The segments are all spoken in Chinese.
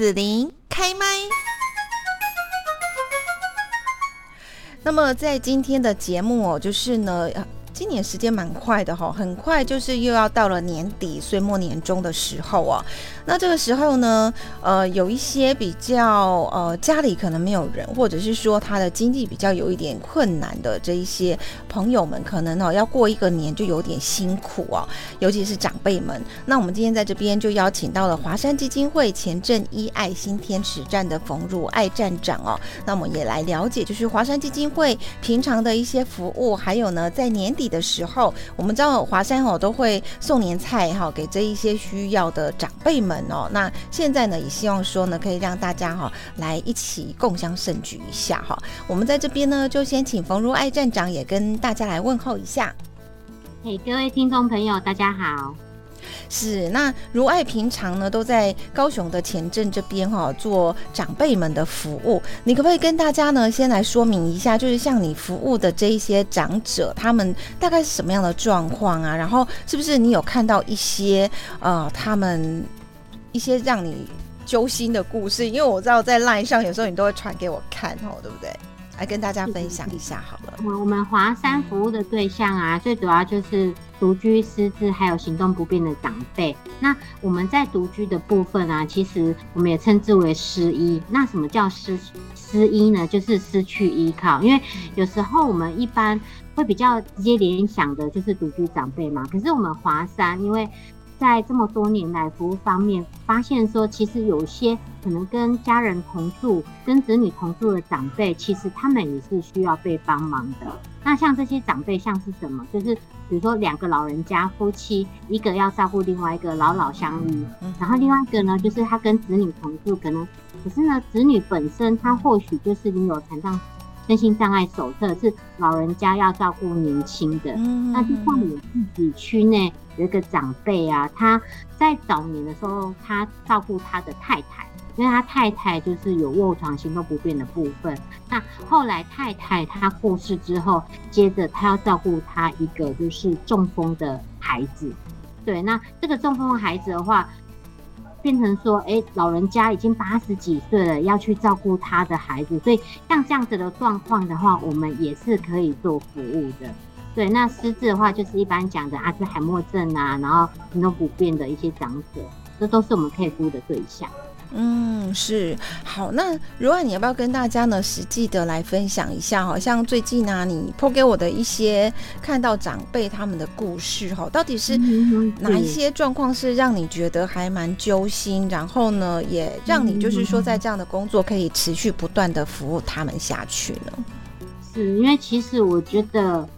子琳开麦。那么在今天的节目哦，就是呢。今年时间蛮快的哈，很快就是又要到了年底岁末年终的时候啊。那这个时候呢，呃，有一些比较呃家里可能没有人，或者是说他的经济比较有一点困难的这一些朋友们，可能哦要过一个年就有点辛苦哦，尤其是长辈们。那我们今天在这边就邀请到了华山基金会前镇一爱新天使站的冯如爱站长哦，那我们也来了解，就是华山基金会平常的一些服务，还有呢在年底。的时候，我们知道华山哦都会送年菜哈给这一些需要的长辈们哦。那现在呢，也希望说呢，可以让大家哈来一起共襄盛举一下哈。我们在这边呢，就先请冯如爱站长也跟大家来问候一下。嘿，各位听众朋友，大家好。是，那如爱平常呢，都在高雄的前镇这边哈做长辈们的服务。你可不可以跟大家呢先来说明一下，就是像你服务的这一些长者，他们大概是什么样的状况啊？然后是不是你有看到一些呃他们一些让你揪心的故事？因为我知道在赖上有时候你都会传给我看哦，对不对？来跟大家分享一下好了。我我们华山服务的对象啊，最主要就是独居、失智还有行动不便的长辈。那我们在独居的部分啊，其实我们也称之为失依。那什么叫失失依呢？就是失去依靠。因为有时候我们一般会比较直接联想的就是独居长辈嘛。可是我们华山，因为在这么多年来服务方面，发现说其实有些可能跟家人同住、跟子女同住的长辈，其实他们也是需要被帮忙的。那像这些长辈，像是什么？就是比如说两个老人家夫妻，一个要照顾另外一个老老相依，然后另外一个呢，就是他跟子女同住，可能可是呢，子女本身他或许就是拥有残障。身心障碍手册是老人家要照顾年轻的，那就像我自己区内有一个长辈啊，他在早年的时候，他照顾他的太太，因为他太太就是有卧床行动不便的部分。那后来太太她过世之后，接着他要照顾他一个就是中风的孩子。对，那这个中风的孩子的话。变成说，哎，老人家已经八十几岁了，要去照顾他的孩子，所以像这样子的状况的话，我们也是可以做服务的。对，那失智的话，就是一般讲的阿兹海默症啊，然后行动不便的一些长者，这都是我们可以服务的对象。嗯，是好。那如爱，你要不要跟大家呢，实际的来分享一下？好像最近呢，你抛给我的一些看到长辈他们的故事，哈，到底是哪一些状况是让你觉得还蛮揪心？然后呢，也让你就是说，在这样的工作可以持续不断的服务他们下去呢？是因为其实我觉得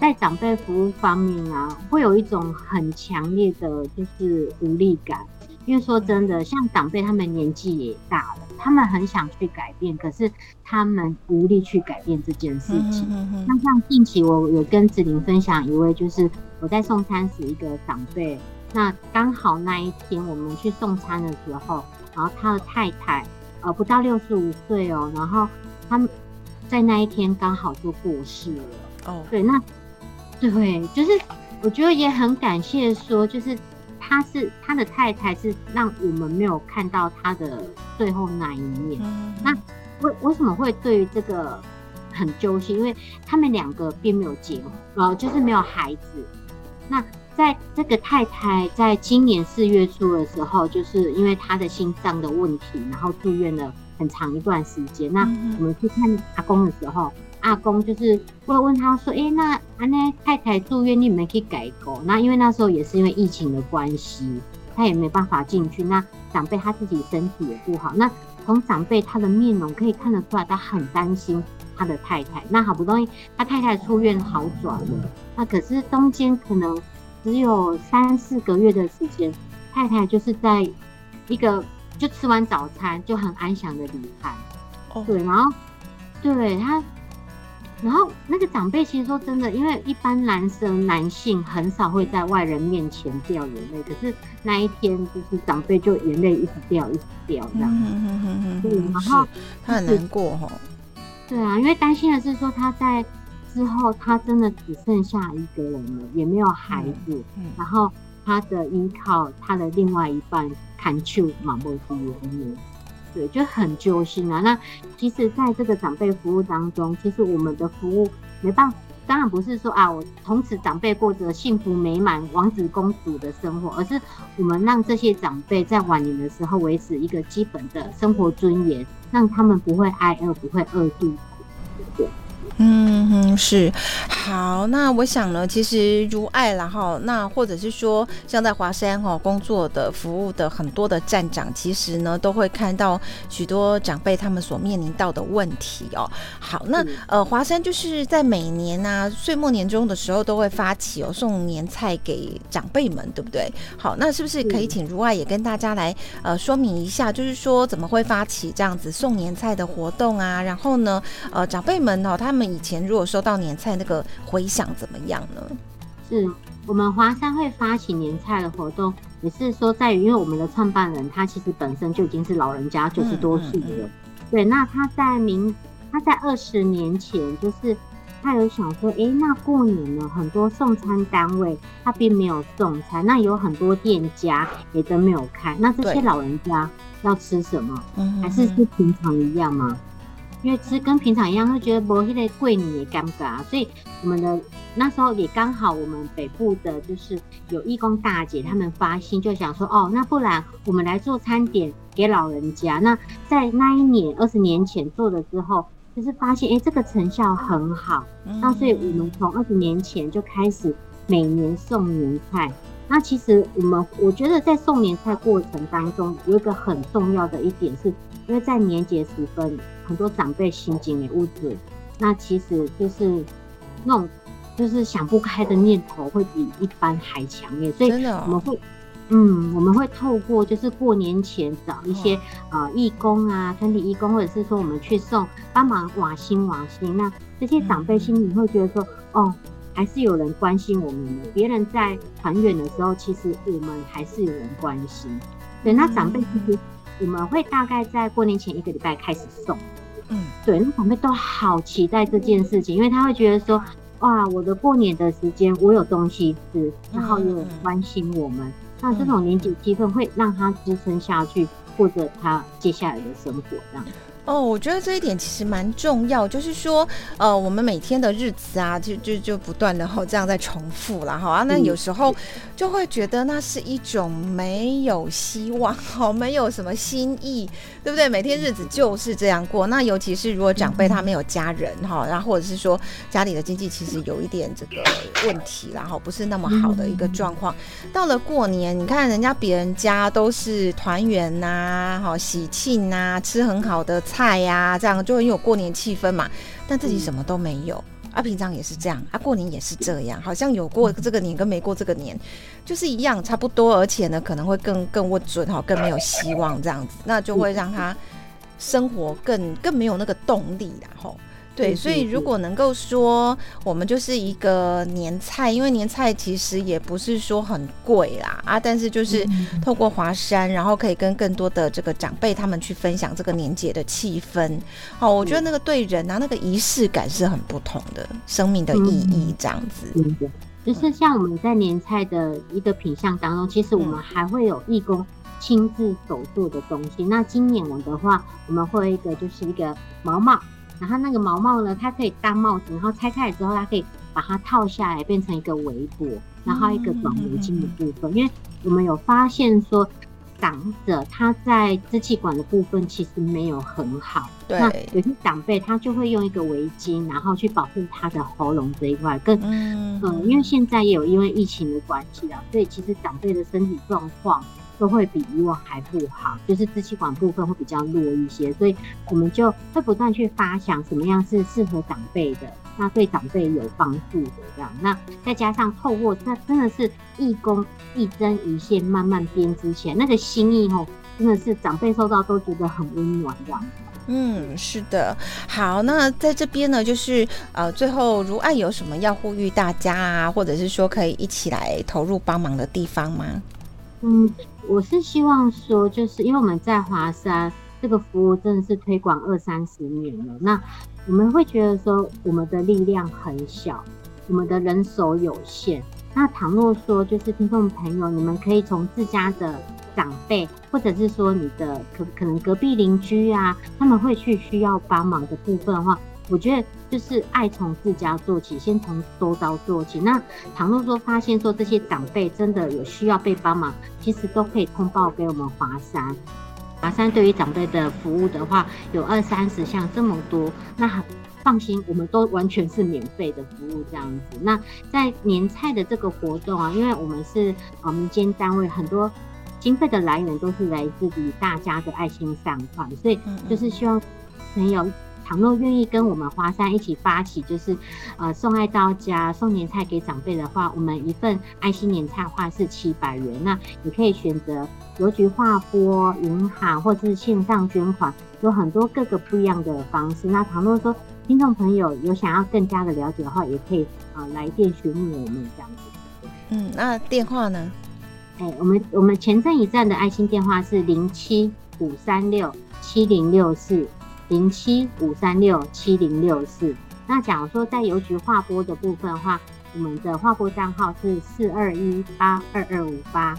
在长辈服务方面啊，会有一种很强烈的就是无力感。因为说真的，像长辈他们年纪也大了，他们很想去改变，可是他们无力去改变这件事情。那像近期我有跟子玲分享一位，就是我在送餐时一个长辈，那刚好那一天我们去送餐的时候，然后他的太太呃不到六十五岁哦，然后他们在那一天刚好就过世了。哦，对，那对，就是我觉得也很感谢说，就是。他是他的太太，是让我们没有看到他的最后那一面。那为为什么会对于这个很揪心？因为他们两个并没有结婚，呃，就是没有孩子。那在这个太太在今年四月初的时候，就是因为她的心脏的问题，然后住院了很长一段时间。那我们去看阿公的时候。阿公就是会问他说：“哎，那阿那太太住院，你们可以改过？那因为那时候也是因为疫情的关系，他也没办法进去。那长辈他自己身体也不好，那从长辈他的面容可以看得出来，他很担心他的太太。那好不容易他太太出院好转了，那可是中间可能只有三四个月的时间，太太就是在一个就吃完早餐就很安详的离开。对，然后对他。”然后那个长辈其实说真的，因为一般男生男性很少会在外人面前掉眼泪，可是那一天就是长辈就眼泪一直掉一直掉这样。嗯嗯嗯嗯对，然后他很难过哈。对啊，因为担心的是说他在之后他真的只剩下一个人了，也没有孩子，然后他的依靠他的另外一半看球马不比人对，就很揪心啊。那其实，在这个长辈服务当中，其实我们的服务没办法，当然不是说啊，我从此长辈过着幸福美满、王子公主的生活，而是我们让这些长辈在晚年的时候维持一个基本的生活尊严，让他们不会挨饿，不会饿肚子。对。嗯哼，是好。那我想呢，其实如爱然后那或者是说，像在华山哈工作的服务的很多的站长，其实呢都会看到许多长辈他们所面临到的问题哦。好，那呃华山就是在每年啊岁末年终的时候都会发起哦送年菜给长辈们，对不对？好，那是不是可以请如爱也跟大家来呃说明一下，就是说怎么会发起这样子送年菜的活动啊？然后呢，呃长辈们哦他们。以前如果收到年菜，那个回响怎么样呢？是我们华山会发起年菜的活动，也是说在于，因为我们的创办人他其实本身就已经是老人家，九十多岁了。对，那他在明他在二十年前，就是他有想说，哎，那过年呢，很多送餐单位他并没有送餐，那有很多店家也都没有开，那这些老人家要吃什么？还是是平常一样吗？因为其实跟平常一样，会觉得不那个贵你也尴尬，所以我们的那时候也刚好，我们北部的就是有义工大姐，他们发心就想说，哦，那不然我们来做餐点给老人家。那在那一年二十年前做了之后，就是发现哎，这个成效很好。那所以我们从二十年前就开始每年送年菜。那其实我们我觉得在送年菜过程当中，有一个很重要的一点是。因为在年节时分，很多长辈心境的物质，那其实就是那种就是想不开的念头会比一般还强烈，所以我们会，嗯，我们会透过就是过年前找一些呃义工啊，团体义工，或者是说我们去送帮忙瓦心瓦心，那这些长辈心里会觉得说，哦，还是有人关心我们的，别人在团圆的时候，其实我们还是有人关心，对，那长辈其实。我们会大概在过年前一个礼拜开始送，嗯，对，那长辈都好期待这件事情，因为他会觉得说，哇，我的过年的时间我有东西吃，然后有人关心我们，那这种年节气氛会让他支撑下去，或者他接下来的生活这样。哦，我觉得这一点其实蛮重要，就是说，呃，我们每天的日子啊，就就就不断的哈这样在重复了哈，那有时候就会觉得那是一种没有希望哈，没有什么新意，对不对？每天日子就是这样过，那尤其是如果长辈他没有家人哈，然后或者是说家里的经济其实有一点这个问题，然后不是那么好的一个状况，到了过年，你看人家别人家都是团圆呐，哈，喜庆呐，吃很好的。菜呀，这样就很有过年气氛嘛。但自己什么都没有啊，平常也是这样啊，过年也是这样，好像有过这个年跟没过这个年就是一样，差不多，而且呢可能会更更不准哈，更没有希望这样子，那就会让他生活更更没有那个动力然后。对，所以如果能够说我们就是一个年菜，因为年菜其实也不是说很贵啦啊，但是就是透过华山，然后可以跟更多的这个长辈他们去分享这个年节的气氛。好，我觉得那个对人啊，那个仪式感是很不同的，生命的意义这样子。就是像我们在年菜的一个品相当中，其实我们还会有义工亲自手做的东西。那今年我的话，我们会一个就是一个毛毛。然后那个毛毛呢，它可以当帽子，然后拆开来之后，它可以把它套下来，变成一个围脖，然后一个短围巾的部分。因为我们有发现说，长者他在支气管的部分其实没有很好。对。那有些长辈他就会用一个围巾，然后去保护他的喉咙这一块。更嗯，因为现在也有因为疫情的关系啊，所以其实长辈的身体状况。都会比以往还不好，就是支气管部分会比较弱一些，所以我们就会不断去发想什么样是适合长辈的，那对长辈有帮助的这样。那再加上透过那真的是一工一针一线慢慢编织起来，那个心意吼，真的是长辈收到都觉得很温暖这样。嗯，是的。好，那在这边呢，就是呃，最后如爱有什么要呼吁大家啊，或者是说可以一起来投入帮忙的地方吗？嗯。我是希望说，就是因为我们在华山这个服务真的是推广二三十年了，那我们会觉得说，我们的力量很小，我们的人手有限。那倘若说，就是听众朋友，你们可以从自家的长辈，或者是说你的可可能隔壁邻居啊，他们会去需要帮忙的部分的话，我觉得就是爱从自家做起，先从周遭做起。那倘若说发现说这些长辈真的有需要被帮忙，其实都可以通报给我们华山。华山对于长辈的服务的话，有二三十项这么多，那放心，我们都完全是免费的服务这样子。那在年菜的这个活动啊，因为我们是呃民间单位，很多经费的来源都是来自于大家的爱心善款，所以就是希望朋友。倘若愿意跟我们华山一起发起，就是呃送爱到家、送年菜给长辈的话，我们一份爱心年菜话是七百元。那你可以选择邮局划拨、银行或者是线上捐款，有很多各个不一样的方式。那倘若说听众朋友有想要更加的了解的话，也可以啊来电询问我们这样子。嗯，那电话呢？哎，我们我们前镇一站的爱心电话是零七五三六七零六四。零七五三六七零六四。那假如说在邮局划拨的部分的话，我们的划拨账号是四二一八二二五八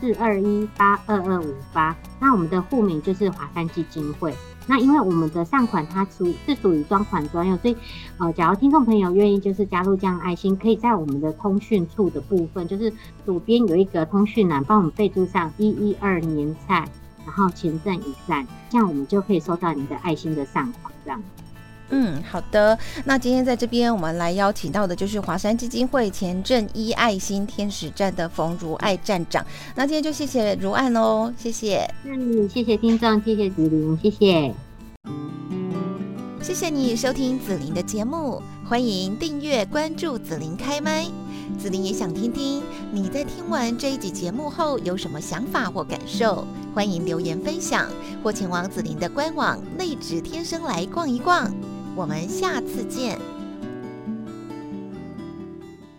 四二一八二二五八。那我们的户名就是华山基金会。那因为我们的善款它属是属于专款专用，所以呃，假如听众朋友愿意就是加入这样爱心，可以在我们的通讯处的部分，就是左边有一个通讯栏，帮我们备注上一一二年菜。然后前站一站，这样我们就可以收到您的爱心的善款，这样。嗯，好的。那今天在这边，我们来邀请到的就是华山基金会前正一爱心天使站的冯如爱站长。那今天就谢谢如爱喽，谢谢。嗯，谢谢听众，谢谢子琳，谢谢。谢谢你收听子琳的节目，欢迎订阅关注子琳开麦。子琳也想听听你在听完这一集节目后有什么想法或感受，欢迎留言分享或前往紫琳的官网内职天生来逛一逛。我们下次见。